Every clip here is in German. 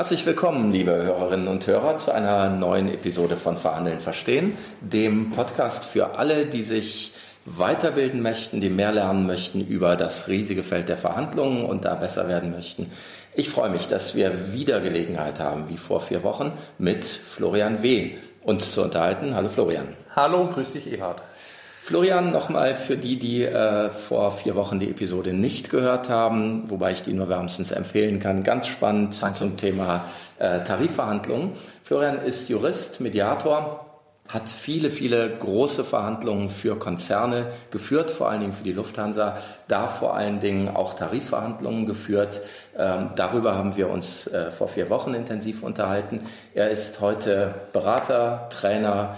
Herzlich willkommen, liebe Hörerinnen und Hörer, zu einer neuen Episode von Verhandeln verstehen, dem Podcast für alle, die sich weiterbilden möchten, die mehr lernen möchten über das riesige Feld der Verhandlungen und da besser werden möchten. Ich freue mich, dass wir wieder Gelegenheit haben, wie vor vier Wochen, mit Florian W. uns zu unterhalten. Hallo Florian. Hallo, grüß dich, Eberhard. Florian, nochmal für die, die äh, vor vier Wochen die Episode nicht gehört haben, wobei ich die nur wärmstens empfehlen kann. Ganz spannend Danke. zum Thema äh, Tarifverhandlungen. Florian ist Jurist, Mediator, hat viele, viele große Verhandlungen für Konzerne geführt, vor allen Dingen für die Lufthansa, da vor allen Dingen auch Tarifverhandlungen geführt. Ähm, darüber haben wir uns äh, vor vier Wochen intensiv unterhalten. Er ist heute Berater, Trainer,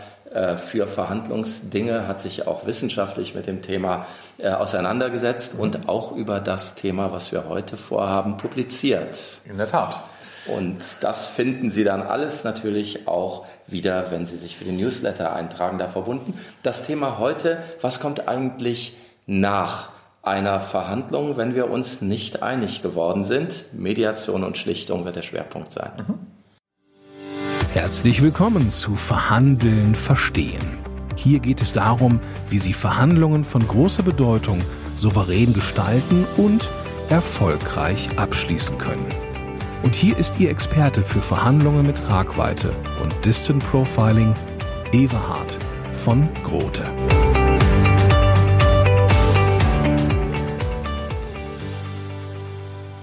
für Verhandlungsdinge, hat sich auch wissenschaftlich mit dem Thema äh, auseinandergesetzt und auch über das Thema, was wir heute vorhaben, publiziert. In der Tat. Und das finden Sie dann alles natürlich auch wieder, wenn Sie sich für den Newsletter eintragen, da verbunden. Das Thema heute, was kommt eigentlich nach einer Verhandlung, wenn wir uns nicht einig geworden sind? Mediation und Schlichtung wird der Schwerpunkt sein. Mhm. Herzlich willkommen zu Verhandeln verstehen. Hier geht es darum, wie Sie Verhandlungen von großer Bedeutung souverän gestalten und erfolgreich abschließen können. Und hier ist Ihr Experte für Verhandlungen mit Tragweite und Distant Profiling, Everhard von Grote.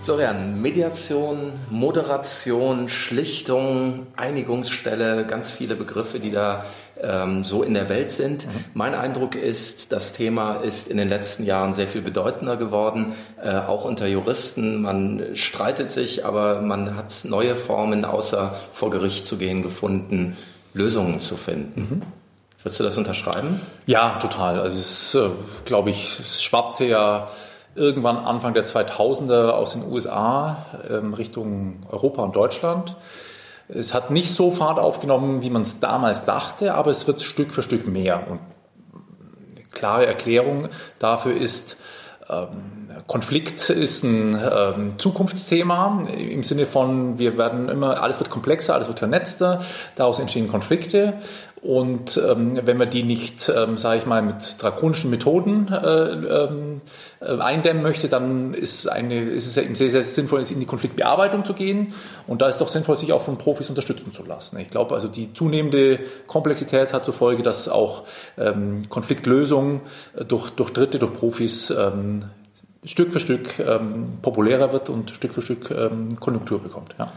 Florian, Mediation, Moderation, Schlichtung, Einigungsstelle, ganz viele Begriffe, die da ähm, so in der Welt sind. Mhm. Mein Eindruck ist, das Thema ist in den letzten Jahren sehr viel bedeutender geworden, äh, auch unter Juristen. Man streitet sich, aber man hat neue Formen, außer vor Gericht zu gehen, gefunden, Lösungen zu finden. Mhm. Würdest du das unterschreiben? Ja, total. Also es, äh, glaube ich, es schwappte ja irgendwann Anfang der 2000er aus den USA ähm, Richtung Europa und Deutschland. Es hat nicht so Fahrt aufgenommen, wie man es damals dachte, aber es wird Stück für Stück mehr. Und eine klare Erklärung dafür ist, ähm, Konflikt ist ein ähm, Zukunftsthema im Sinne von, wir werden immer, alles wird komplexer, alles wird vernetzter, daraus entstehen Konflikte und ähm, wenn man die nicht, ähm, sage ich mal, mit drakonischen Methoden äh, ähm, äh, eindämmen möchte, dann ist, eine, ist es eben sehr, sehr sinnvoll, in die Konfliktbearbeitung zu gehen. Und da ist doch sinnvoll, sich auch von Profis unterstützen zu lassen. Ich glaube, also die zunehmende Komplexität hat zur Folge, dass auch ähm, Konfliktlösung durch, durch Dritte, durch Profis ähm, Stück für Stück ähm, populärer wird und Stück für Stück ähm, Konjunktur bekommt. Ja.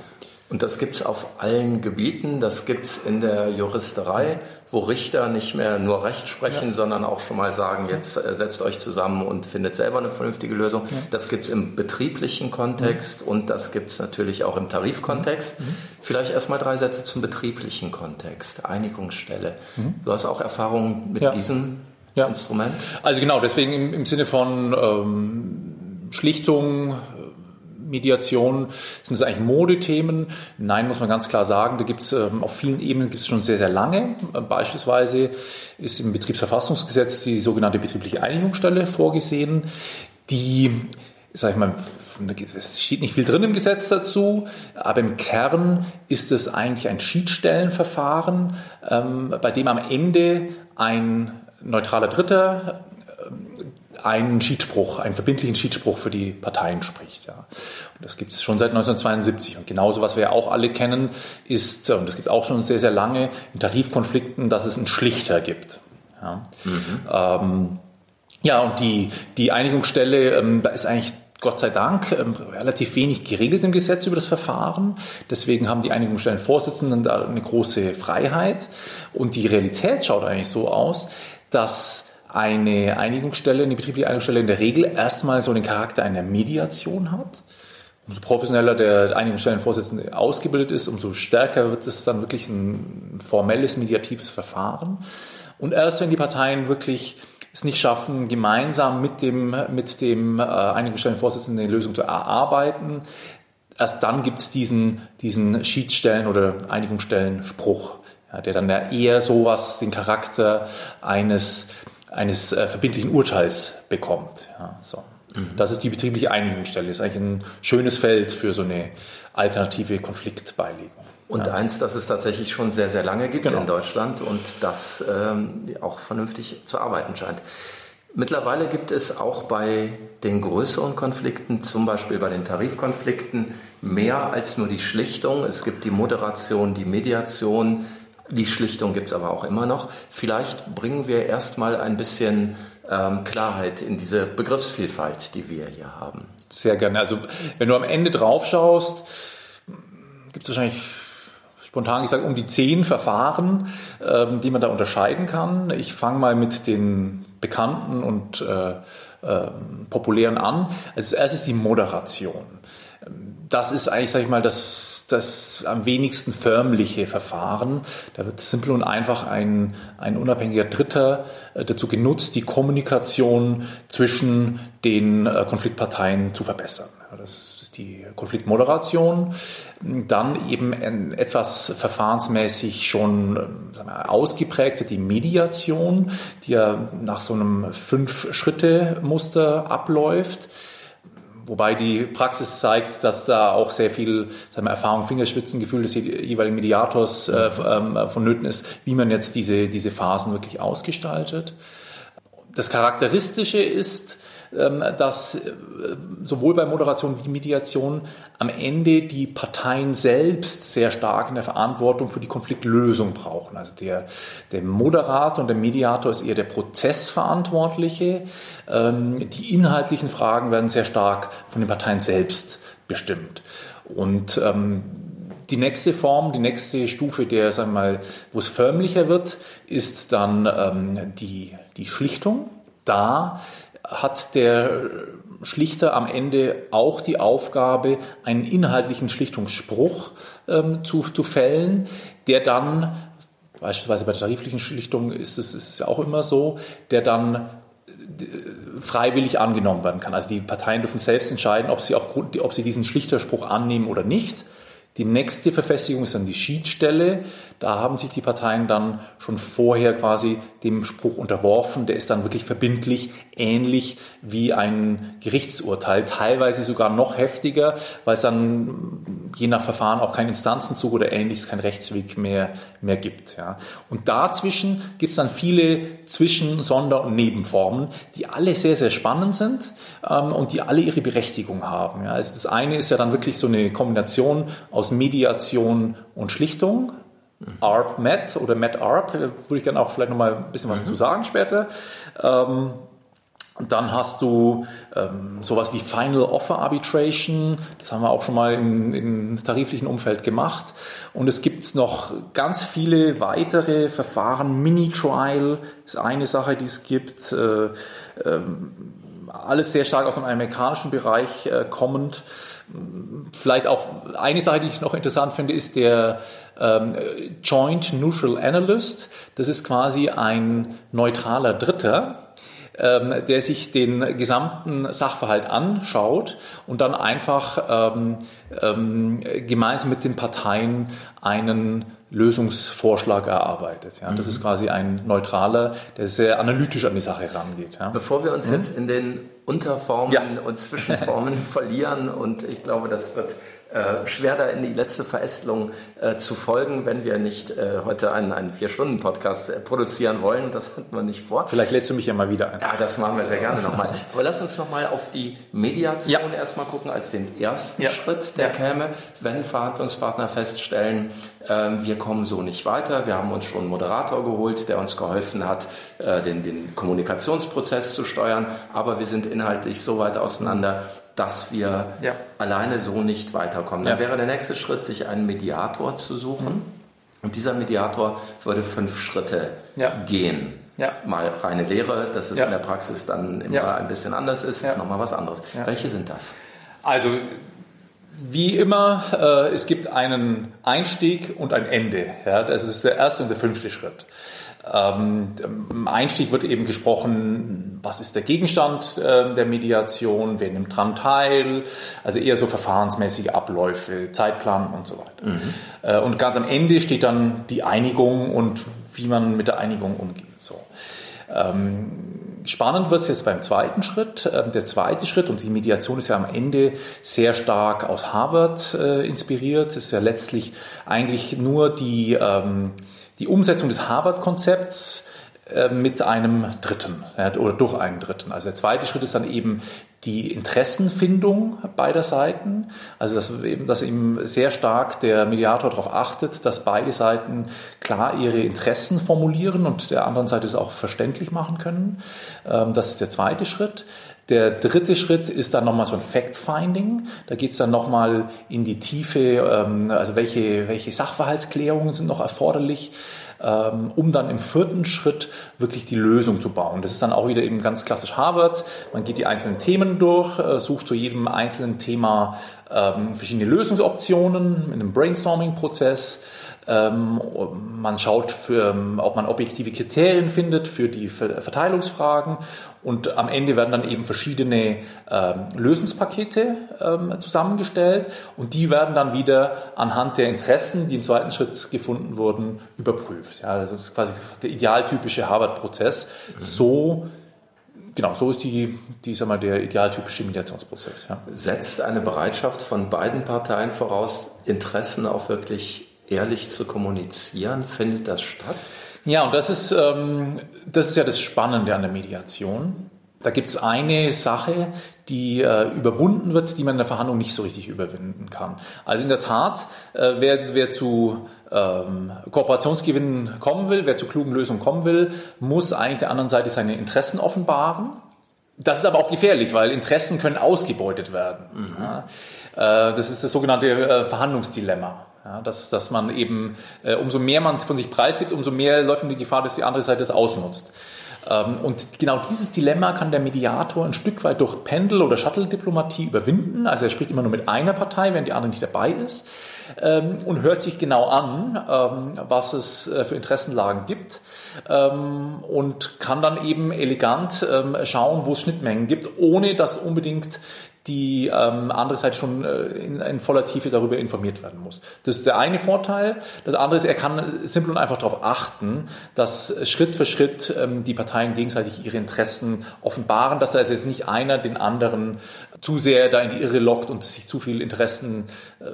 Und das gibt es auf allen Gebieten. Das gibt es in der Juristerei, wo Richter nicht mehr nur Recht sprechen, ja. sondern auch schon mal sagen, jetzt äh, setzt euch zusammen und findet selber eine vernünftige Lösung. Ja. Das gibt es im betrieblichen Kontext mhm. und das gibt es natürlich auch im Tarifkontext. Mhm. Vielleicht erstmal drei Sätze zum betrieblichen Kontext, Einigungsstelle. Mhm. Du hast auch Erfahrungen mit ja. diesem Instrument? Also genau, deswegen im, im Sinne von ähm, Schlichtung, Mediation, sind das eigentlich Modethemen? Nein, muss man ganz klar sagen, da gibt es ähm, auf vielen Ebenen gibt es schon sehr, sehr lange. Äh, beispielsweise ist im Betriebsverfassungsgesetz die sogenannte betriebliche Einigungsstelle vorgesehen, die, sag ich mal, es steht nicht viel drin im Gesetz dazu, aber im Kern ist es eigentlich ein Schiedsstellenverfahren, ähm, bei dem am Ende ein neutraler Dritter einen Schiedsspruch, einen verbindlichen Schiedsspruch für die Parteien spricht. Ja. Und das gibt es schon seit 1972. Und genauso, was wir auch alle kennen, ist, und das gibt es auch schon sehr, sehr lange, in Tarifkonflikten, dass es einen Schlichter gibt. Ja, mhm. ähm, ja und die, die Einigungsstelle, ähm, da ist eigentlich Gott sei Dank ähm, relativ wenig geregelt im Gesetz über das Verfahren. Deswegen haben die Einigungsstellenvorsitzenden da eine große Freiheit. Und die Realität schaut eigentlich so aus, dass eine Einigungsstelle, eine betriebliche Einigungsstelle in der Regel erstmal so den Charakter einer Mediation hat. Umso professioneller der Einigungsstellenvorsitzende ausgebildet ist, umso stärker wird es dann wirklich ein formelles mediatives Verfahren. Und erst wenn die Parteien wirklich es nicht schaffen, gemeinsam mit dem, mit dem äh, Einigungsstellenvorsitzenden eine Lösung zu erarbeiten, erst dann gibt es diesen, diesen Schiedsstellen- oder Einigungsstellenspruch, ja, der dann ja eher sowas, den Charakter eines eines äh, verbindlichen Urteils bekommt. Ja, so. Mhm. Das ist die betriebliche Einigungsstelle. Das ist eigentlich ein schönes Feld für so eine alternative Konfliktbeilegung. Und ja. eins, das es tatsächlich schon sehr, sehr lange gibt genau. in Deutschland und das ähm, auch vernünftig zu arbeiten scheint. Mittlerweile gibt es auch bei den größeren Konflikten, zum Beispiel bei den Tarifkonflikten, mehr als nur die Schlichtung. Es gibt die Moderation, die Mediation. Die Schlichtung gibt es aber auch immer noch. Vielleicht bringen wir erstmal ein bisschen ähm, Klarheit in diese Begriffsvielfalt, die wir hier haben. Sehr gerne. Also wenn du am Ende drauf schaust, gibt es wahrscheinlich spontan gesagt um die zehn Verfahren, ähm, die man da unterscheiden kann. Ich fange mal mit den bekannten und äh, äh, populären an. Als erstes die Moderation. Das ist eigentlich, sag ich mal, das, das am wenigsten förmliche Verfahren. Da wird simpel und einfach ein, ein unabhängiger Dritter äh, dazu genutzt, die Kommunikation zwischen den äh, Konfliktparteien zu verbessern. Das ist die Konfliktmoderation, dann eben etwas verfahrensmäßig schon sagen wir, ausgeprägte die Mediation, die ja nach so einem Fünf-Schritte-Muster abläuft. Wobei die Praxis zeigt, dass da auch sehr viel sagen wir, Erfahrung, Fingerspitzengefühl des jeweiligen Mediators äh, ähm, vonnöten ist, wie man jetzt diese, diese Phasen wirklich ausgestaltet. Das Charakteristische ist, dass äh, sowohl bei Moderation wie Mediation am Ende die Parteien selbst sehr stark in der Verantwortung für die Konfliktlösung brauchen. Also der, der Moderator und der Mediator ist eher der Prozessverantwortliche. Ähm, die inhaltlichen Fragen werden sehr stark von den Parteien selbst bestimmt. Und ähm, die nächste Form, die nächste Stufe, der, sagen wir mal, wo es förmlicher wird, ist dann ähm, die, die Schlichtung. Da hat der Schlichter am Ende auch die Aufgabe, einen inhaltlichen Schlichtungsspruch ähm, zu, zu fällen, der dann, beispielsweise bei der tariflichen Schlichtung ist es, ist ja auch immer so, der dann äh, freiwillig angenommen werden kann. Also die Parteien dürfen selbst entscheiden, ob sie, aufgrund, ob sie diesen Schlichterspruch annehmen oder nicht. Die nächste Verfestigung ist dann die Schiedsstelle. Da haben sich die Parteien dann schon vorher quasi dem Spruch unterworfen. Der ist dann wirklich verbindlich, ähnlich wie ein Gerichtsurteil, teilweise sogar noch heftiger, weil es dann je nach Verfahren auch keinen Instanzenzug oder ähnliches, kein Rechtsweg mehr, mehr gibt. Ja. Und dazwischen gibt es dann viele Zwischen-, Sonder- und Nebenformen, die alle sehr, sehr spannend sind ähm, und die alle ihre Berechtigung haben. Ja. Also das eine ist ja dann wirklich so eine Kombination aus Mediation und Schlichtung. ARP Met oder Met ARP, würde ich gerne auch vielleicht nochmal ein bisschen was mhm. zu sagen später. Ähm, dann hast du ähm, sowas wie Final Offer Arbitration, das haben wir auch schon mal im, im, tariflichen Umfeld gemacht. Und es gibt noch ganz viele weitere Verfahren. Mini-Trial ist eine Sache, die es gibt. Äh, ähm, alles sehr stark aus dem amerikanischen Bereich äh, kommend. Vielleicht auch eine Sache, die ich noch interessant finde, ist der ähm, Joint Neutral Analyst. Das ist quasi ein neutraler Dritter, ähm, der sich den gesamten Sachverhalt anschaut und dann einfach ähm, ähm, gemeinsam mit den Parteien einen Lösungsvorschlag erarbeitet. Ja. Das mhm. ist quasi ein neutraler, der sehr analytisch an die Sache rangeht. Ja. Bevor wir uns mhm. jetzt in den Unterformen ja. und Zwischenformen verlieren und ich glaube, das wird äh, schwer da in die letzte Verästelung äh, zu folgen, wenn wir nicht äh, heute einen, einen Vier-Stunden-Podcast äh, produzieren wollen. Das hatten wir nicht vor. Vielleicht lädst du mich ja mal wieder ein. Ja, das machen wir sehr gerne nochmal. Aber lass uns nochmal auf die Mediation ja. erstmal gucken, als den ersten ja. Schritt, der käme, wenn Verhandlungspartner feststellen, ähm, wir kommen so nicht weiter. Wir haben uns schon einen Moderator geholt, der uns geholfen hat, äh, den, den Kommunikationsprozess zu steuern, aber wir sind inhaltlich so weit auseinander, dass wir ja. alleine so nicht weiterkommen. Dann ja. wäre der nächste Schritt, sich einen Mediator zu suchen. Mhm. Und dieser Mediator würde fünf Schritte ja. gehen. Mal reine Lehre, dass es in der Praxis dann immer ein bisschen anders ist, ist nochmal was anderes. Welche sind das? Also wie immer, äh, es gibt einen Einstieg und ein Ende. Ja? Das ist der erste und der fünfte Schritt. Ähm, Im Einstieg wird eben gesprochen, was ist der Gegenstand äh, der Mediation, wer nimmt dran teil, also eher so verfahrensmäßige Abläufe, Zeitplan und so weiter. Mhm. Äh, und ganz am Ende steht dann die Einigung und wie man mit der Einigung umgeht. So. Ähm, Spannend wird es jetzt beim zweiten Schritt. Ähm, der zweite Schritt, und die Mediation ist ja am Ende sehr stark aus Harvard äh, inspiriert, ist ja letztlich eigentlich nur die, ähm, die Umsetzung des Harvard-Konzepts äh, mit einem Dritten oder durch einen Dritten. Also der zweite Schritt ist dann eben die Interessenfindung beider Seiten, also dass eben, dass eben sehr stark der Mediator darauf achtet, dass beide Seiten klar ihre Interessen formulieren und der anderen Seite es auch verständlich machen können. Ähm, das ist der zweite Schritt. Der dritte Schritt ist dann nochmal so ein Fact-Finding. Da geht es dann nochmal in die Tiefe, ähm, also welche, welche Sachverhaltsklärungen sind noch erforderlich. Ähm, um dann im vierten Schritt wirklich die Lösung zu bauen. Das ist dann auch wieder eben ganz klassisch Harvard. Man geht die einzelnen Themen durch, äh, sucht zu jedem einzelnen Thema ähm, verschiedene Lösungsoptionen in einem Brainstorming-Prozess. Ähm, man schaut, für, ob man objektive Kriterien findet für die Verteilungsfragen und am Ende werden dann eben verschiedene ähm, Lösungspakete ähm, zusammengestellt und die werden dann wieder anhand der Interessen, die im zweiten Schritt gefunden wurden, überprüft. Ja, also quasi der idealtypische Harvard-Prozess. Mhm. So Genau, so ist die, die sag mal, der idealtypische Mediationsprozess. Ja. Setzt eine Bereitschaft von beiden Parteien voraus, Interessen auch wirklich ehrlich zu kommunizieren? Findet das statt? Ja, und das ist, ähm, das ist ja das Spannende an der Mediation. Da gibt es eine Sache, die äh, überwunden wird, die man in der Verhandlung nicht so richtig überwinden kann. Also in der Tat, äh, wer, wer zu ähm, Kooperationsgewinnen kommen will, wer zu klugen Lösungen kommen will, muss eigentlich der anderen Seite seine Interessen offenbaren. Das ist aber auch gefährlich, weil Interessen können ausgebeutet werden. Mhm. Ja, äh, das ist das sogenannte äh, Verhandlungsdilemma. Ja, dass, dass man eben, äh, umso mehr man von sich preisgibt, umso mehr läuft man die Gefahr, dass die andere Seite es ausnutzt. Ähm, und genau dieses Dilemma kann der Mediator ein Stück weit durch Pendel- oder Shuttle-Diplomatie überwinden. Also er spricht immer nur mit einer Partei, während die andere nicht dabei ist. Ähm, und hört sich genau an, ähm, was es äh, für Interessenlagen gibt. Ähm, und kann dann eben elegant ähm, schauen, wo es Schnittmengen gibt, ohne dass unbedingt die ähm, andere Seite schon äh, in, in, voller Tiefe darüber informiert werden muss. Das ist der eine Vorteil. Das andere ist, er kann simpel und einfach darauf achten, dass Schritt für Schritt ähm, die Parteien gegenseitig ihre Interessen offenbaren, dass also jetzt nicht einer den anderen zu sehr da in die Irre lockt und sich zu viel Interessen äh,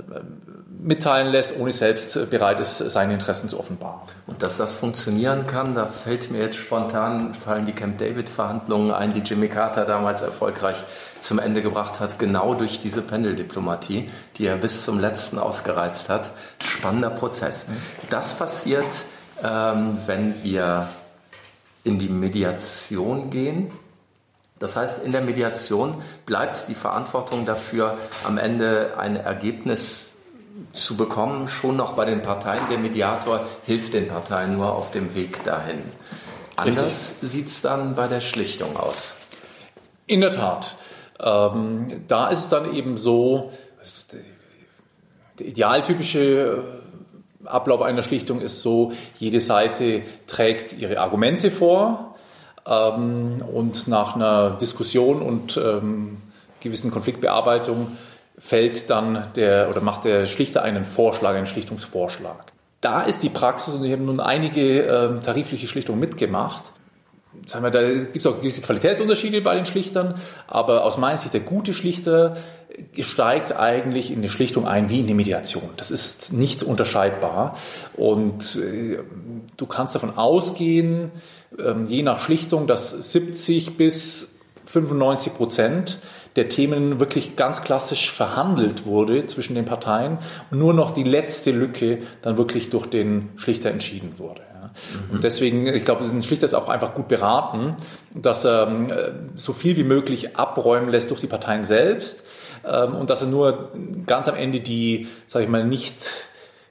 mitteilen lässt, ohne selbst bereit ist, seine Interessen zu offenbaren. Und dass das funktionieren kann, da fällt mir jetzt spontan, fallen die Camp David-Verhandlungen ein, die Jimmy Carter damals erfolgreich zum Ende gebracht hat, genau durch diese Pendeldiplomatie, die er bis zum letzten ausgereizt hat. Spannender Prozess. Das passiert, ähm, wenn wir in die Mediation gehen. Das heißt, in der Mediation bleibt die Verantwortung dafür, am Ende ein Ergebnis zu bekommen, schon noch bei den Parteien. Der Mediator hilft den Parteien nur auf dem Weg dahin. Anders sieht es dann bei der Schlichtung aus. In der Tat. Ähm, da ist es dann eben so, der idealtypische äh, Ablauf einer Schlichtung ist so, jede Seite trägt ihre Argumente vor ähm, und nach einer Diskussion und ähm, gewissen Konfliktbearbeitung fällt dann der oder macht der Schlichter einen Vorschlag, einen Schlichtungsvorschlag. Da ist die Praxis, und ich habe nun einige äh, tarifliche Schlichtungen mitgemacht, sagen wir, da gibt es auch gewisse Qualitätsunterschiede bei den Schlichtern, aber aus meiner Sicht der gute Schlichter steigt eigentlich in die Schlichtung ein wie in die Mediation. Das ist nicht unterscheidbar und äh, du kannst davon ausgehen, ähm, je nach Schlichtung, dass 70 bis 95 Prozent der Themen wirklich ganz klassisch verhandelt wurde zwischen den Parteien und nur noch die letzte Lücke dann wirklich durch den Schlichter entschieden wurde. Mhm. Und deswegen, ich glaube, ein Schlichter auch einfach gut beraten, dass er ähm, so viel wie möglich abräumen lässt durch die Parteien selbst ähm, und dass er nur ganz am Ende die, sage ich mal, nicht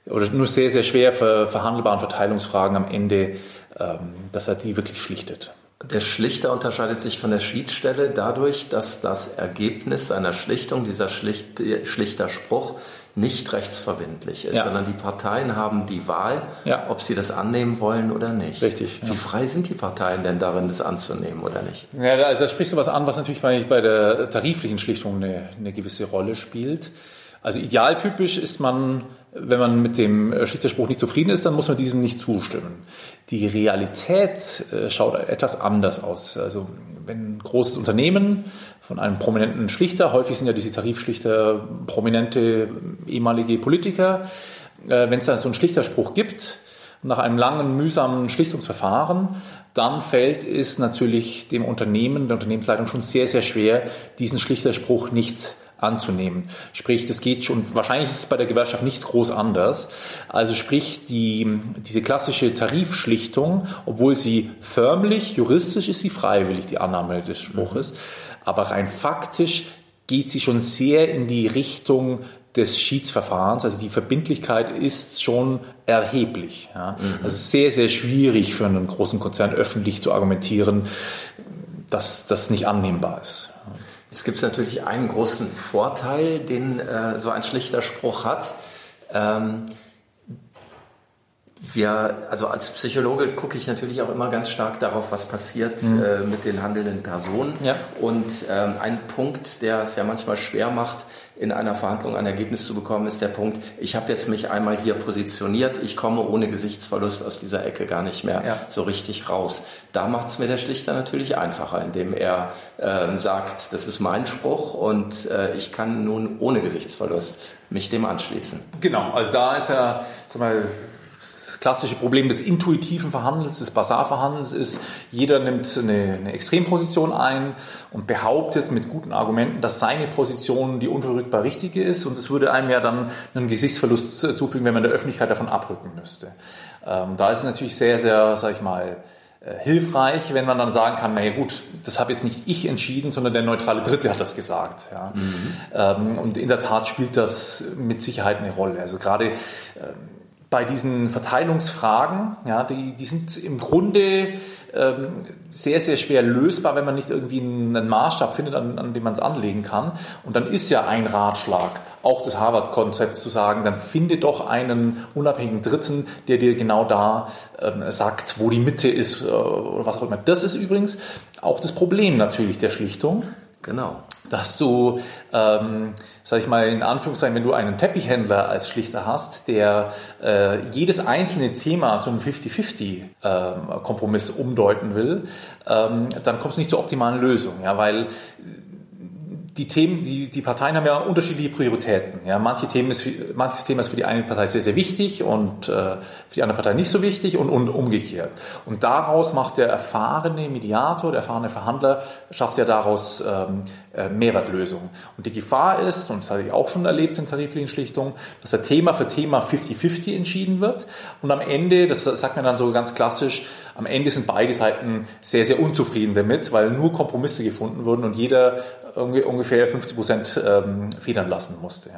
oder nur sehr, sehr schwer ver verhandelbaren Verteilungsfragen am Ende, ähm, dass er die wirklich schlichtet. Der Schlichter unterscheidet sich von der Schiedsstelle dadurch, dass das Ergebnis einer Schlichtung, dieser Schlicht, schlichter Spruch, nicht rechtsverbindlich ist, ja. sondern die Parteien haben die Wahl, ja. ob sie das annehmen wollen oder nicht. Richtig. Wie frei sind die Parteien denn darin, das anzunehmen oder nicht? Ja, also da sprichst du was an, was natürlich bei, bei der tariflichen Schlichtung eine, eine gewisse Rolle spielt. Also idealtypisch ist man wenn man mit dem Schlichterspruch nicht zufrieden ist, dann muss man diesem nicht zustimmen. Die Realität äh, schaut etwas anders aus. Also wenn ein großes Unternehmen von einem prominenten Schlichter, häufig sind ja diese Tarifschlichter prominente ehemalige Politiker, äh, wenn es da so einen Schlichterspruch gibt, nach einem langen, mühsamen Schlichtungsverfahren, dann fällt es natürlich dem Unternehmen, der Unternehmensleitung schon sehr, sehr schwer, diesen Schlichterspruch nicht anzunehmen. Sprich, das geht schon, wahrscheinlich ist es bei der Gewerkschaft nicht groß anders. Also sprich, die, diese klassische Tarifschlichtung, obwohl sie förmlich, juristisch ist sie freiwillig, die Annahme des Spruches, aber rein faktisch geht sie schon sehr in die Richtung des Schiedsverfahrens. Also die Verbindlichkeit ist schon erheblich. Ja. Mhm. Also sehr, sehr schwierig für einen großen Konzern öffentlich zu argumentieren, dass das nicht annehmbar ist. Jetzt gibt es natürlich einen großen Vorteil, den äh, so ein schlichter Spruch hat. Ähm, wir, also als Psychologe gucke ich natürlich auch immer ganz stark darauf, was passiert mhm. äh, mit den handelnden Personen. Ja. Und ähm, ein Punkt, der es ja manchmal schwer macht, in einer Verhandlung ein Ergebnis zu bekommen, ist der Punkt, ich habe jetzt mich einmal hier positioniert, ich komme ohne Gesichtsverlust aus dieser Ecke gar nicht mehr ja. so richtig raus. Da macht es mir der Schlichter natürlich einfacher, indem er äh, sagt, das ist mein Spruch und äh, ich kann nun ohne Gesichtsverlust mich dem anschließen. Genau, also da ist er, sag mal, klassische Problem des intuitiven Verhandelns, des Basarverhandelns ist, jeder nimmt eine, eine, Extremposition ein und behauptet mit guten Argumenten, dass seine Position die unverrückbar richtige ist und es würde einem ja dann einen Gesichtsverlust zufügen, wenn man der Öffentlichkeit davon abrücken müsste. Ähm, da ist es natürlich sehr, sehr, sag ich mal, äh, hilfreich, wenn man dann sagen kann, naja gut, das habe jetzt nicht ich entschieden, sondern der neutrale Dritte hat das gesagt. Ja. Mhm. Ähm, und in der Tat spielt das mit Sicherheit eine Rolle. Also gerade ähm, bei diesen Verteilungsfragen, ja, die, die sind im Grunde ähm, sehr, sehr schwer lösbar, wenn man nicht irgendwie einen Maßstab findet, an, an dem man es anlegen kann. Und dann ist ja ein Ratschlag, auch des Harvard-Konzepts zu sagen, dann finde doch einen unabhängigen Dritten, der dir genau da ähm, sagt, wo die Mitte ist äh, oder was auch immer. Das ist übrigens auch das Problem natürlich der Schlichtung. Genau. Dass du, ähm, sag ich mal in Anführungszeichen, wenn du einen Teppichhändler als Schlichter hast, der äh, jedes einzelne Thema zum 50-50-Kompromiss ähm, umdeuten will, ähm, dann kommst du nicht zur optimalen Lösung, ja, weil die Themen, die, die Parteien haben ja unterschiedliche Prioritäten. Ja, manche Themen ist manches Thema ist für die eine Partei sehr, sehr wichtig und äh, für die andere Partei nicht so wichtig und, und umgekehrt. Und daraus macht der erfahrene Mediator, der erfahrene Verhandler, schafft ja daraus ähm, äh, Mehrwertlösungen. Und die Gefahr ist, und das hatte ich auch schon erlebt in tariflichen Schlichtungen, dass der Thema für Thema 50-50 entschieden wird. Und am Ende, das sagt man dann so ganz klassisch, am Ende sind beide Seiten sehr, sehr unzufrieden damit, weil nur Kompromisse gefunden wurden und jeder ungefähr 50 Prozent ähm, federn lassen musste.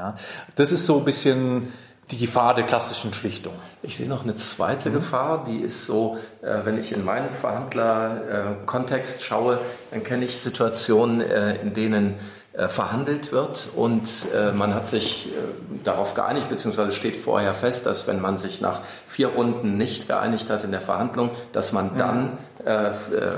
Das ist so ein bisschen die Gefahr der klassischen Schlichtung. Ich sehe noch eine zweite mhm. Gefahr, die ist so, äh, wenn ich in meinen Verhandler-Kontext schaue, dann kenne ich Situationen, äh, in denen äh, verhandelt wird und äh, man hat sich äh, darauf geeinigt, beziehungsweise steht vorher fest, dass wenn man sich nach vier Runden nicht geeinigt hat in der Verhandlung, dass man mhm. dann äh,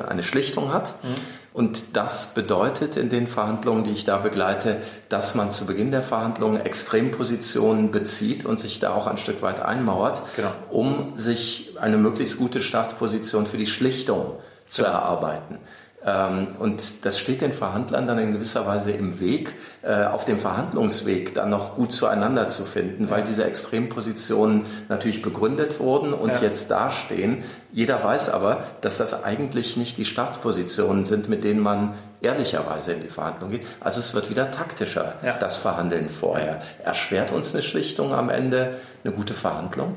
eine Schlichtung hat. Mhm. Und das bedeutet in den Verhandlungen, die ich da begleite, dass man zu Beginn der Verhandlungen Extrempositionen bezieht und sich da auch ein Stück weit einmauert, genau. um sich eine möglichst gute Startposition für die Schlichtung zu genau. erarbeiten. Ähm, und das steht den Verhandlern dann in gewisser Weise im Weg, äh, auf dem Verhandlungsweg dann noch gut zueinander zu finden, weil diese Extrempositionen natürlich begründet wurden und ja. jetzt dastehen. Jeder weiß aber, dass das eigentlich nicht die Startpositionen sind, mit denen man ehrlicherweise in die Verhandlung geht. Also es wird wieder taktischer, ja. das Verhandeln vorher. Erschwert uns eine Schlichtung am Ende eine gute Verhandlung?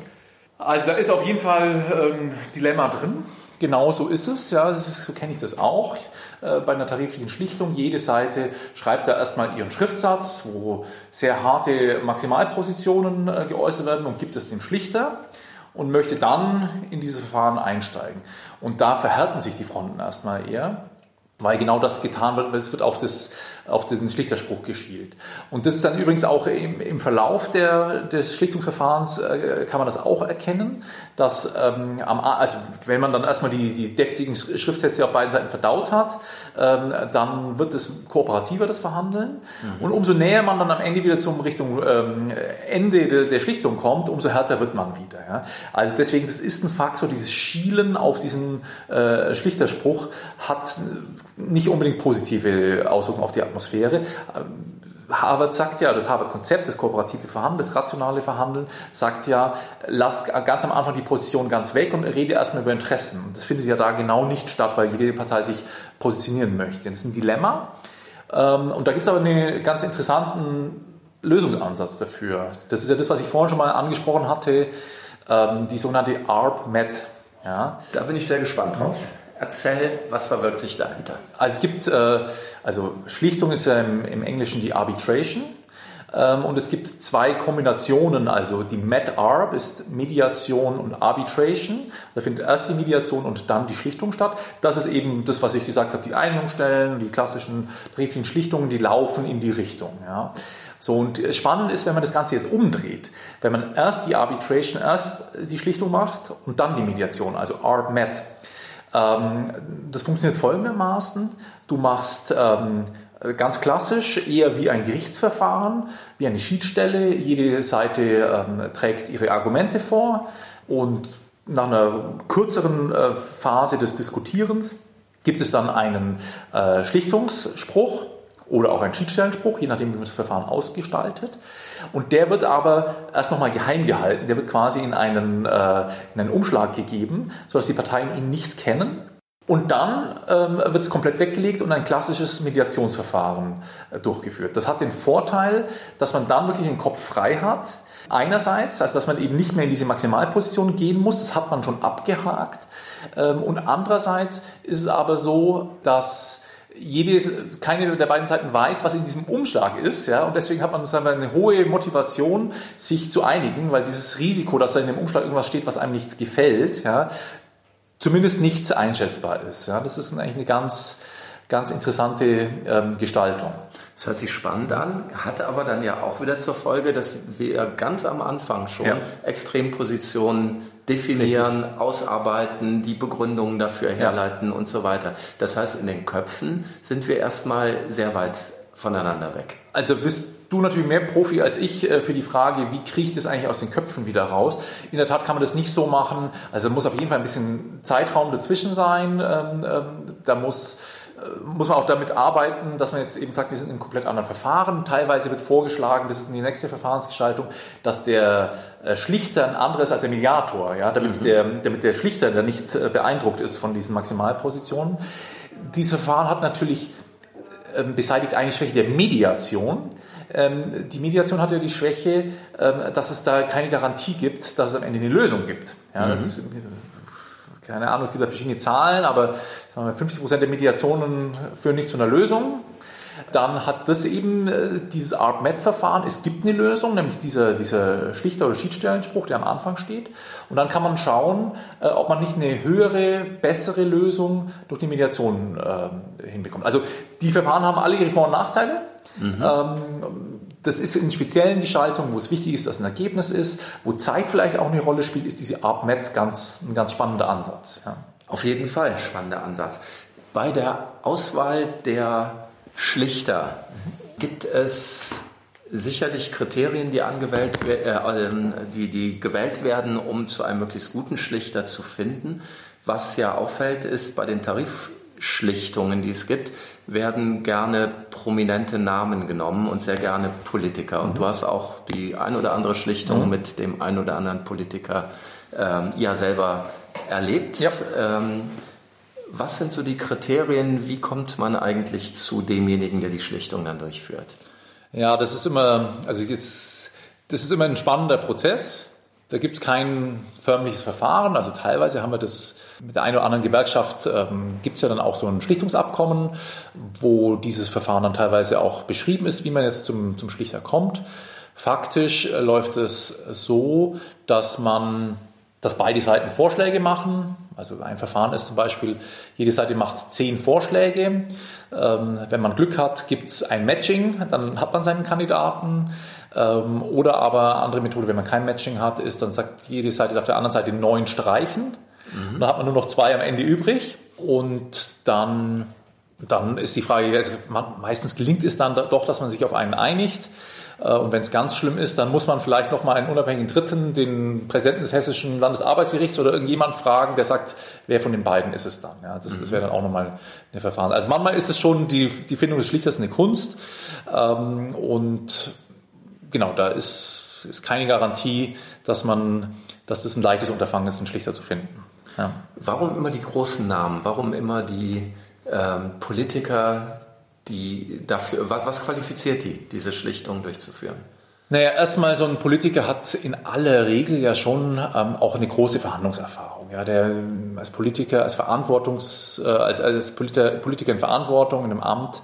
Also da ist auf jeden Fall ähm, Dilemma drin. Genau so ist es, ja, so kenne ich das auch. Äh, bei einer tariflichen Schlichtung, jede Seite schreibt da erstmal ihren Schriftsatz, wo sehr harte Maximalpositionen äh, geäußert werden und gibt es dem Schlichter und möchte dann in dieses Verfahren einsteigen. Und da verhärten sich die Fronten erstmal eher. weil genau das getan wird, es wird auf, das, auf den Schlichterspruch geschielt. Und das ist dann übrigens auch im, im Verlauf der, des Schlichtungsverfahrens, äh, kann man das auch erkennen, dass ähm, am, also wenn man dann erstmal die, die deftigen Schriftsätze auf beiden Seiten verdaut hat, ähm, dann wird es kooperativer, das Verhandeln. Mhm. Und umso näher man dann am Ende wieder zum Richtung ähm, Ende der, der Schlichtung kommt, umso härter wird man wieder. Ja? Also deswegen, das ist ein Faktor, dieses Schielen auf diesen äh, Schlichterspruch hat nicht unbedingt positive Auswirkungen auf die Atmosphäre. Harvard sagt ja, das Harvard-Konzept, das kooperative Verhandeln, das rationale Verhandeln, sagt ja, lass ganz am Anfang die Position ganz weg und rede erstmal über Interessen. Das findet ja da genau nicht statt, weil jede Partei sich positionieren möchte. Das ist ein Dilemma. Ähm, und da gibt es aber einen ganz interessanten Lösungsansatz dafür. Das ist ja das, was ich vorhin schon mal angesprochen hatte, ähm, die sogenannte ARP-MET. Ja. Da bin ich sehr gespannt drauf. Erzähl, was verbirgt sich dahinter? Also es gibt, äh, also Schlichtung ist ja im, Englischen die Arbitration. Ähm, und es gibt zwei Kombinationen, also die Med-Arb ist Mediation und Arbitration. Da findet erst die Mediation und dann die Schlichtung statt. Das ist eben das, was ich gesagt habe, die Einigungsstellen, die klassischen tariflichen Schlichtungen, die laufen in die Richtung. Ja. So, und spannend ist, wenn man das Ganze jetzt umdreht, wenn man erst die Arbitration, erst die Schlichtung macht und dann die Mediation, also Arb-Med. Ähm, das funktioniert folgendermaßen. Du machst ähm, ganz klassisch eher wie ein Gerichtsverfahren, wie eine Schiedsstelle. Jede Seite ähm, trägt ihre Argumente vor und nach einer kürzeren äh, Phase des Diskutierens gibt es dann einen äh, Schlichtungsspruch oder auch einen Schiedsstellenspruch, je nachdem, wie man das Verfahren ausgestaltet. Und der wird aber erst nochmal geheim gehalten. Der wird quasi in einen, äh, in einen Umschlag gegeben, sodass die Parteien ihn nicht kennen. Und dann ähm, wird es komplett weggelegt und ein klassisches Mediationsverfahren äh, durchgeführt. Das hat den Vorteil, dass man dann wirklich den Kopf frei hat. Einerseits, also dass man eben nicht mehr in diese Maximalposition gehen muss, das hat man schon abgehakt. Ähm, und andererseits ist es aber so, dass jede, keine der beiden Seiten weiß, was in diesem Umschlag ist, ja, und deswegen hat man sagen wir, eine hohe Motivation, sich zu einigen, weil dieses Risiko, dass da in dem Umschlag irgendwas steht, was einem nicht gefällt, ja, zumindest nicht einschätzbar ist. Ja. Das ist eigentlich eine ganz, ganz interessante ähm, Gestaltung. Das hört sich spannend an, hat aber dann ja auch wieder zur Folge, dass wir ganz am Anfang schon ja. Extrempositionen definieren, Richtig. ausarbeiten, die Begründungen dafür herleiten ja. und so weiter. Das heißt, in den Köpfen sind wir erstmal sehr weit voneinander weg. Also bist du natürlich mehr Profi als ich äh, für die Frage, wie kriege ich das eigentlich aus den Köpfen wieder raus. In der Tat kann man das nicht so machen. Also muss auf jeden Fall ein bisschen Zeitraum dazwischen sein. Ähm, ähm, da muss muss man auch damit arbeiten, dass man jetzt eben sagt, wir sind in einem komplett anderen Verfahren. Teilweise wird vorgeschlagen, das ist die nächste Verfahrensgestaltung, dass der äh, Schlichter ein anderes als der Mediator, ja, damit, mhm. der, damit der Schlichter der nicht äh, beeindruckt ist von diesen Maximalpositionen. Dieses Verfahren hat natürlich ähm, beseitigt eine Schwäche der Mediation. Ähm, die Mediation hat ja die Schwäche, ähm, dass es da keine Garantie gibt, dass es am Ende eine Lösung gibt. Ja, mhm. das keine Ahnung, es gibt da verschiedene Zahlen, aber 50 Prozent der Mediationen führen nicht zu einer Lösung. Dann hat das eben äh, dieses ARP-MET-Verfahren. Es gibt eine Lösung, nämlich dieser, dieser Schlichter- oder Schiedsstellenspruch, der am Anfang steht. Und dann kann man schauen, äh, ob man nicht eine höhere, bessere Lösung durch die Mediation äh, hinbekommt. Also die Verfahren haben alle ihre Vor- und Nachteile. Mhm. Ähm, das ist in speziellen Gestaltungen, wo es wichtig ist, dass ein Ergebnis ist, wo Zeit vielleicht auch eine Rolle spielt, ist diese ARP-MET ganz, ein ganz spannender Ansatz. Ja. Auf jeden Fall spannender Ansatz. Bei der Auswahl der Schlichter gibt es sicherlich Kriterien, die, angewählt, äh, ähm, die, die gewählt werden, um zu einem möglichst guten Schlichter zu finden. Was ja auffällt, ist bei den Tarif Schlichtungen, die es gibt, werden gerne prominente Namen genommen und sehr gerne Politiker. Und mhm. du hast auch die ein oder andere Schlichtung mhm. mit dem ein oder anderen Politiker ähm, ja selber erlebt. Ja. Ähm, was sind so die Kriterien? Wie kommt man eigentlich zu demjenigen, der die Schlichtung dann durchführt? Ja, das ist immer, also das, das ist immer ein spannender Prozess. Da gibt es kein förmliches Verfahren. Also teilweise haben wir das mit der einen oder anderen Gewerkschaft, ähm, gibt es ja dann auch so ein Schlichtungsabkommen, wo dieses Verfahren dann teilweise auch beschrieben ist, wie man jetzt zum, zum Schlichter kommt. Faktisch äh, läuft es so, dass man, dass beide Seiten Vorschläge machen Also ein Verfahren ist zum Beispiel, jede Seite macht zehn Vorschläge. Ähm, wenn man Glück hat, gibt es ein Matching, dann hat man seinen Kandidaten. Ähm, oder aber andere Methode, wenn man kein Matching hat, ist, dann sagt jede Seite auf der anderen Seite neun streichen. Mhm. Dann hat man nur noch zwei am Ende übrig. Und dann, dann ist die Frage, also meistens gelingt es dann doch, dass man sich auf einen einigt. Äh, und wenn es ganz schlimm ist, dann muss man vielleicht nochmal einen unabhängigen Dritten, den Präsidenten des Hessischen Landesarbeitsgerichts oder irgendjemand fragen, der sagt, wer von den beiden ist es dann. Ja, das, das wäre dann auch nochmal eine Verfahren. Also manchmal ist es schon die, die Findung des Schlichters eine Kunst. Ähm, und genau, da ist, ist keine Garantie, dass man, dass das ein leichtes Unterfangen ist, einen Schlichter zu finden. Ja. Warum immer die großen Namen? Warum immer die ähm, Politiker, die dafür, was, was qualifiziert die, diese Schlichtung durchzuführen? Naja, erstmal so ein Politiker hat in aller Regel ja schon ähm, auch eine große Verhandlungserfahrung. Ja, der als Politiker, als Verantwortungs, äh, als, als Politiker, Politiker in Verantwortung in einem Amt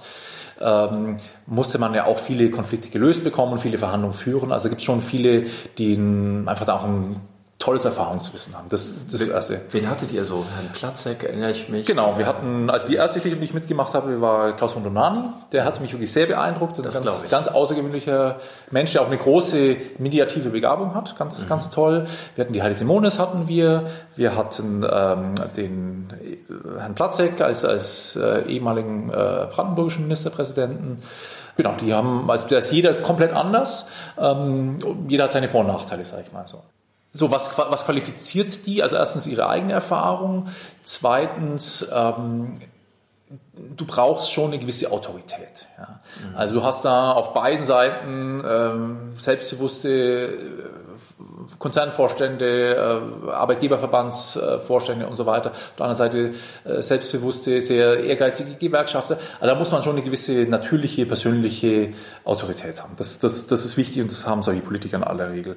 ähm, musste man ja auch viele Konflikte gelöst bekommen viele Verhandlungen führen. Also gibt es schon viele, die einfach da auch ein tolles Erfahrungswissen haben. Das, das das Erste. Wen hattet ihr so? Herrn Platzek, erinnere ich mich. Genau, wir hatten, also die erste Schlichtung, die ich mitgemacht habe, war Klaus von Donani. Der hat mich wirklich sehr beeindruckt. Das, das ganz, ganz außergewöhnlicher Mensch, der auch eine große mediative Begabung hat. Ganz, mhm. ganz toll. Wir hatten die Heide Simones hatten wir. Wir hatten ähm, den äh, Herrn Platzek als, als äh, ehemaligen äh, brandenburgischen Ministerpräsidenten. Genau, die haben, also da ist jeder komplett anders. Ähm, jeder hat seine Vor- und Nachteile, sage ich mal so. So, was, was qualifiziert die? Also erstens ihre eigene Erfahrung, zweitens ähm, du brauchst schon eine gewisse Autorität. Ja. Also du hast da auf beiden Seiten ähm, selbstbewusste Konzernvorstände, äh, Arbeitgeberverbandsvorstände und so weiter. Auf der anderen Seite äh, selbstbewusste, sehr ehrgeizige Gewerkschafter. Also da muss man schon eine gewisse natürliche, persönliche Autorität haben. Das, das, das ist wichtig und das haben solche Politiker in aller Regel.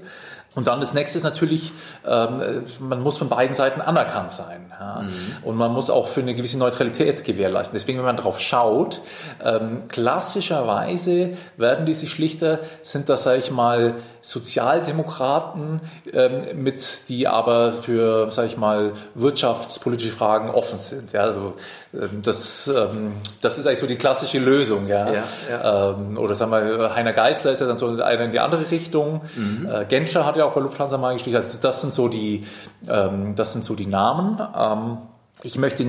Und dann das nächste ist natürlich, ähm, man muss von beiden Seiten anerkannt sein. Ja? Mhm. Und man muss auch für eine gewisse Neutralität gewährleisten. Deswegen, wenn man darauf schaut, ähm, klassischerweise werden diese Schlichter, sind das, sage ich mal, Sozialdemokraten, ähm, mit die aber für, sage ich mal, wirtschaftspolitische Fragen offen sind. Ja, also, ähm, das, ähm, das ist eigentlich so die klassische Lösung. Ja, ja, ja. Ähm, oder sagen wir, Heiner Geißler ist ja dann so eine in die andere Richtung. Mhm. Äh, Genscher hat ja auch bei Lufthansa mal gestiegen. Also das sind so die, ähm, das sind so die Namen. Ähm, ich möchte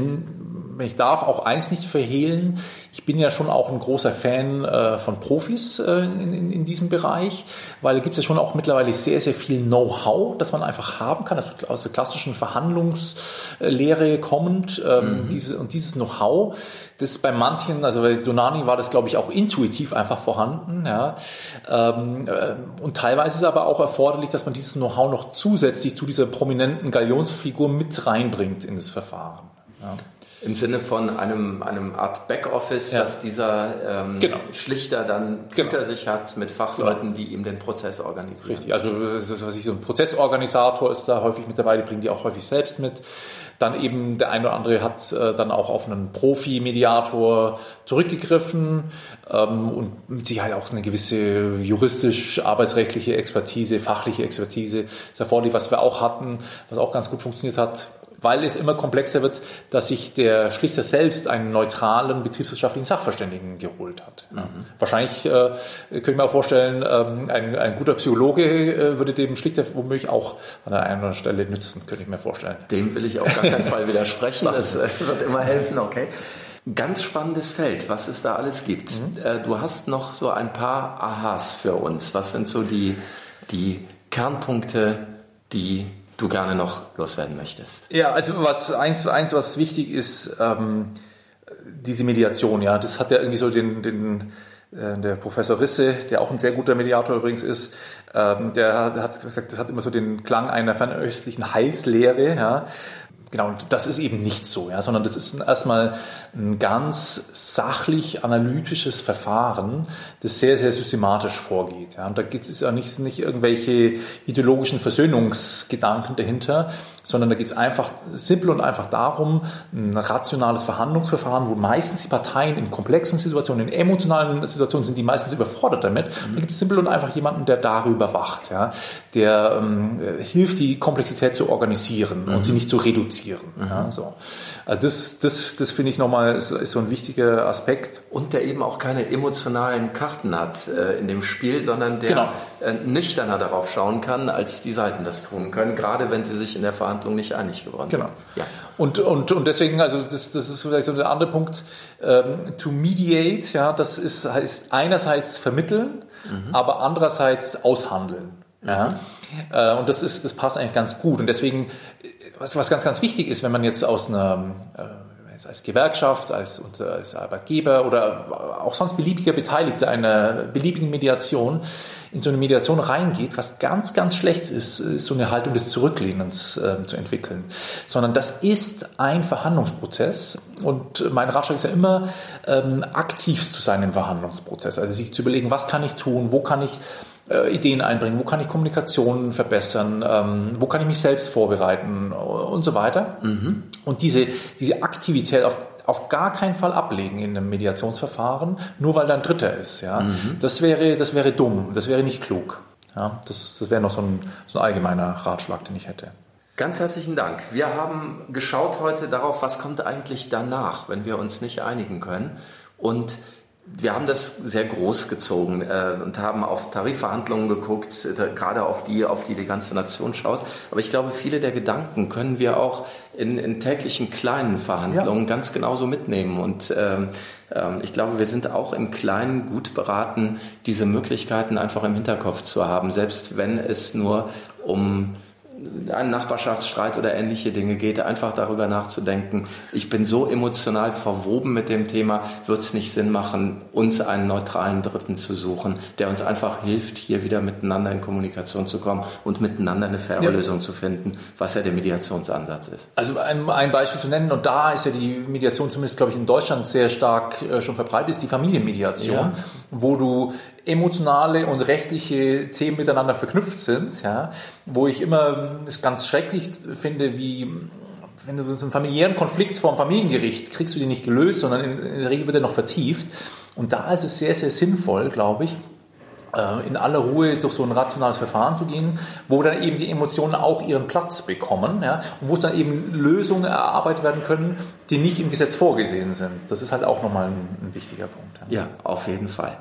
wenn ich darf, auch eins nicht verhehlen. Ich bin ja schon auch ein großer Fan äh, von Profis äh, in, in, in, diesem Bereich, weil da gibt es ja schon auch mittlerweile sehr, sehr viel Know-how, das man einfach haben kann, also aus der klassischen Verhandlungslehre kommend. Ähm, mhm. diese, und dieses Know-how, das bei manchen, also bei Donani war das, glaube ich, auch intuitiv einfach vorhanden. Ja. Ähm, äh, und teilweise ist es aber auch erforderlich, dass man dieses Know-how noch zusätzlich zu dieser prominenten Galionsfigur mit reinbringt in das Verfahren. Ja. Im Sinne von einem, einem Art Backoffice, ja. dass dieser ähm, genau. Schlichter dann genau. hinter sich hat mit Fachleuten, genau. die ihm den Prozess organisieren. Richtig, also was ich so ein Prozessorganisator ist da häufig mit dabei, die bringen die auch häufig selbst mit. Dann eben der eine oder andere hat äh, dann auch auf einen Profi-Mediator zurückgegriffen ähm, und mit Sicherheit auch eine gewisse juristisch-arbeitsrechtliche Expertise, fachliche Expertise ist erforderlich, was wir auch hatten, was auch ganz gut funktioniert hat, weil es immer komplexer wird, dass sich der Schlichter selbst einen neutralen betriebswirtschaftlichen Sachverständigen geholt hat. Mhm. Wahrscheinlich äh, könnte ich mir auch vorstellen, ähm, ein, ein, guter Psychologe äh, würde dem Schlichter womöglich auch an oder anderen Stelle nützen, könnte ich mir vorstellen. Dem will ich auf gar keinen Fall widersprechen. Das äh, wird immer helfen, okay. Ganz spannendes Feld, was es da alles gibt. Mhm. Äh, du hast noch so ein paar Aha's für uns. Was sind so die, die Kernpunkte, die du gerne noch loswerden möchtest. Ja, also was eins, eins was wichtig ist, ähm, diese Mediation, ja, das hat ja irgendwie so den, den äh, der Professor Risse, der auch ein sehr guter Mediator übrigens ist, ähm, der hat gesagt, das hat immer so den Klang einer fernöstlichen Heilslehre, ja. Genau, das ist eben nicht so, ja, sondern das ist erstmal ein ganz sachlich analytisches Verfahren, das sehr, sehr systematisch vorgeht. Ja. Und da gibt es ja nicht, nicht irgendwelche ideologischen Versöhnungsgedanken dahinter, sondern da geht es einfach simpel und einfach darum, ein rationales Verhandlungsverfahren, wo meistens die Parteien in komplexen Situationen, in emotionalen Situationen sind die meistens überfordert damit. Mhm. Da gibt es simpel und einfach jemanden, der darüber wacht, ja, der ähm, hilft, die Komplexität zu organisieren mhm. und sie nicht zu reduzieren. Mhm. Ja, so. Also das, das, das finde ich nochmal, ist, ist so ein wichtiger Aspekt. Und der eben auch keine emotionalen Karten hat äh, in dem Spiel, sondern der genau. äh, nüchterner darauf schauen kann, als die Seiten das tun können, gerade wenn sie sich in der Verhandlung nicht einig geworden genau. Genau. Ja. Und, und, und deswegen, also das, das ist vielleicht so der andere Punkt, ähm, to mediate, ja, das ist, heißt einerseits vermitteln, mhm. aber andererseits aushandeln. Ja? Äh, und das ist, das passt eigentlich ganz gut. Und deswegen, was, was ganz, ganz wichtig ist, wenn man jetzt aus einer, äh, als Gewerkschaft, als, als Arbeitgeber oder auch sonst beliebiger Beteiligter einer beliebigen Mediation in so eine Mediation reingeht, was ganz, ganz schlecht ist, ist so eine Haltung des Zurücklehnens äh, zu entwickeln. Sondern das ist ein Verhandlungsprozess und mein Ratschlag ist ja immer, ähm, aktiv zu sein im Verhandlungsprozess. Also sich zu überlegen, was kann ich tun, wo kann ich äh, Ideen einbringen, wo kann ich Kommunikation verbessern, ähm, wo kann ich mich selbst vorbereiten und so weiter. Mhm. Und diese, diese Aktivität auf, auf gar keinen Fall ablegen in einem Mediationsverfahren, nur weil da ein Dritter ist. Ja? Mhm. Das, wäre, das wäre dumm, das wäre nicht klug. Ja? Das, das wäre noch so ein, so ein allgemeiner Ratschlag, den ich hätte. Ganz herzlichen Dank. Wir haben geschaut heute darauf, was kommt eigentlich danach, wenn wir uns nicht einigen können. Und wir haben das sehr groß gezogen äh, und haben auf Tarifverhandlungen geguckt, äh, gerade auf die, auf die die ganze Nation schaut. Aber ich glaube, viele der Gedanken können wir auch in, in täglichen kleinen Verhandlungen ja. ganz genauso mitnehmen. Und ähm, ähm, ich glaube, wir sind auch im Kleinen gut beraten, diese Möglichkeiten einfach im Hinterkopf zu haben, selbst wenn es nur um einen Nachbarschaftsstreit oder ähnliche Dinge geht, einfach darüber nachzudenken, ich bin so emotional verwoben mit dem Thema, wird es nicht Sinn machen, uns einen neutralen Dritten zu suchen, der uns einfach hilft, hier wieder miteinander in Kommunikation zu kommen und miteinander eine faire ja. Lösung zu finden, was ja der Mediationsansatz ist. Also ein, ein, Beispiel zu nennen, und da ist ja die Mediation zumindest, glaube ich, in Deutschland sehr stark äh, schon verbreitet, ist die Familienmediation, ja. Wo du emotionale und rechtliche Themen miteinander verknüpft sind, ja, wo ich immer es ganz schrecklich finde, wie wenn du so einen familiären Konflikt vor dem Familiengericht kriegst du den nicht gelöst, sondern in, der Regel wird er noch vertieft. Und da ist es sehr, sehr sinnvoll, glaube ich, in aller Ruhe durch so ein rationales Verfahren zu gehen, wo dann eben die Emotionen auch ihren Platz bekommen ja, und wo es dann eben Lösungen erarbeitet werden können, die nicht im Gesetz vorgesehen sind. Das ist halt auch nochmal ein, ein wichtiger Punkt. Ja. ja, auf jeden Fall.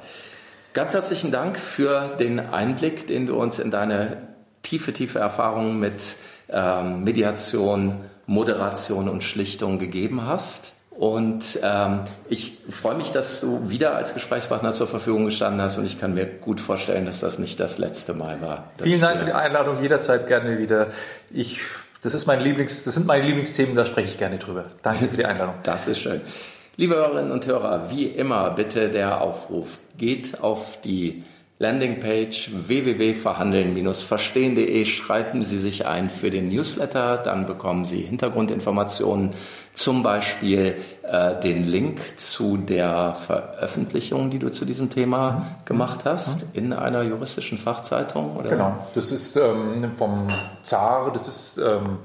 Ganz herzlichen Dank für den Einblick, den du uns in deine tiefe, tiefe Erfahrung mit ähm, Mediation, Moderation und Schlichtung gegeben hast. Und ähm, ich freue mich, dass du wieder als Gesprächspartner zur Verfügung gestanden hast und ich kann mir gut vorstellen, dass das nicht das letzte Mal war. Vielen Dank für die Einladung, jederzeit gerne wieder. Ich, das, ist mein Lieblings, das sind meine Lieblingsthemen, da spreche ich gerne drüber. Danke für die Einladung. Das ist schön. Liebe Hörerinnen und Hörer, wie immer bitte der Aufruf. Geht auf die Landingpage www.verhandeln-verstehen.de, schreiben Sie sich ein für den Newsletter, dann bekommen Sie Hintergrundinformationen, zum Beispiel äh, den Link zu der Veröffentlichung, die du zu diesem Thema mhm. gemacht hast, mhm. in einer juristischen Fachzeitung. Oder? Genau, das ist ähm, vom ZAR, das ist ähm,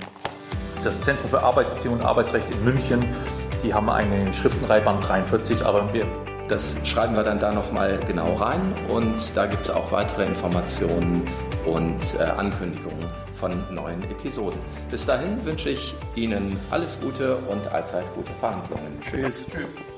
das Zentrum für Arbeitsbeziehungen und Arbeitsrecht in München die haben eine Schriftenreihe Band 43, aber wir das schreiben wir dann da nochmal genau rein und da gibt es auch weitere Informationen und äh, Ankündigungen von neuen Episoden. Bis dahin wünsche ich Ihnen alles Gute und allzeit gute Verhandlungen. Tschüss. Tschüss.